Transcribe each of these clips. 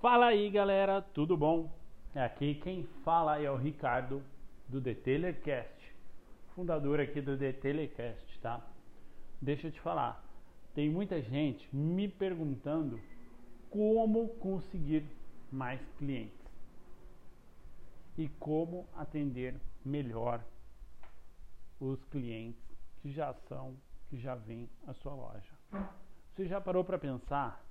Fala aí galera, tudo bom? É aqui quem fala é o Ricardo do Detailercast, fundador aqui do Detailercast, tá? Deixa eu te falar, tem muita gente me perguntando como conseguir mais clientes e como atender melhor os clientes que já são, que já vêm à sua loja. Você já parou para pensar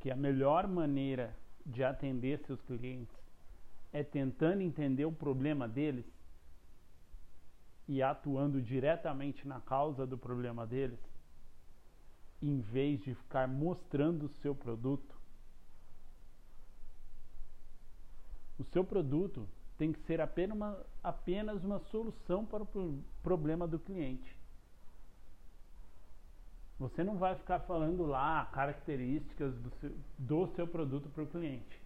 que a melhor maneira de atender seus clientes é tentando entender o problema deles e atuando diretamente na causa do problema deles, em vez de ficar mostrando o seu produto. O seu produto tem que ser apenas uma, apenas uma solução para o problema do cliente. Você não vai ficar falando lá características do seu, do seu produto para o cliente.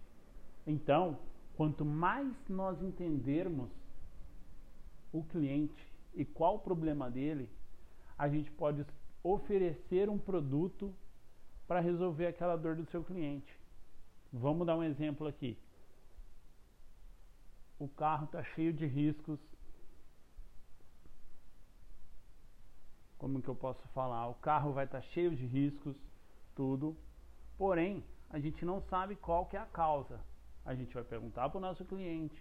Então, quanto mais nós entendermos o cliente e qual o problema dele, a gente pode oferecer um produto para resolver aquela dor do seu cliente. Vamos dar um exemplo aqui. O carro está cheio de riscos como que eu posso falar, o carro vai estar tá cheio de riscos, tudo. Porém, a gente não sabe qual que é a causa. A gente vai perguntar para o nosso cliente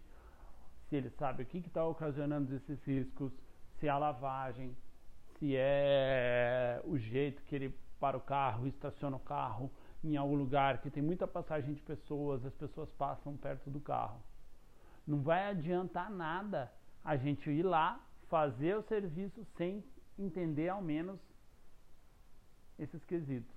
se ele sabe o que está ocasionando esses riscos, se é a lavagem, se é o jeito que ele para o carro, estaciona o carro em algum lugar que tem muita passagem de pessoas, as pessoas passam perto do carro. Não vai adiantar nada a gente ir lá fazer o serviço sem entender ao menos esses quesitos.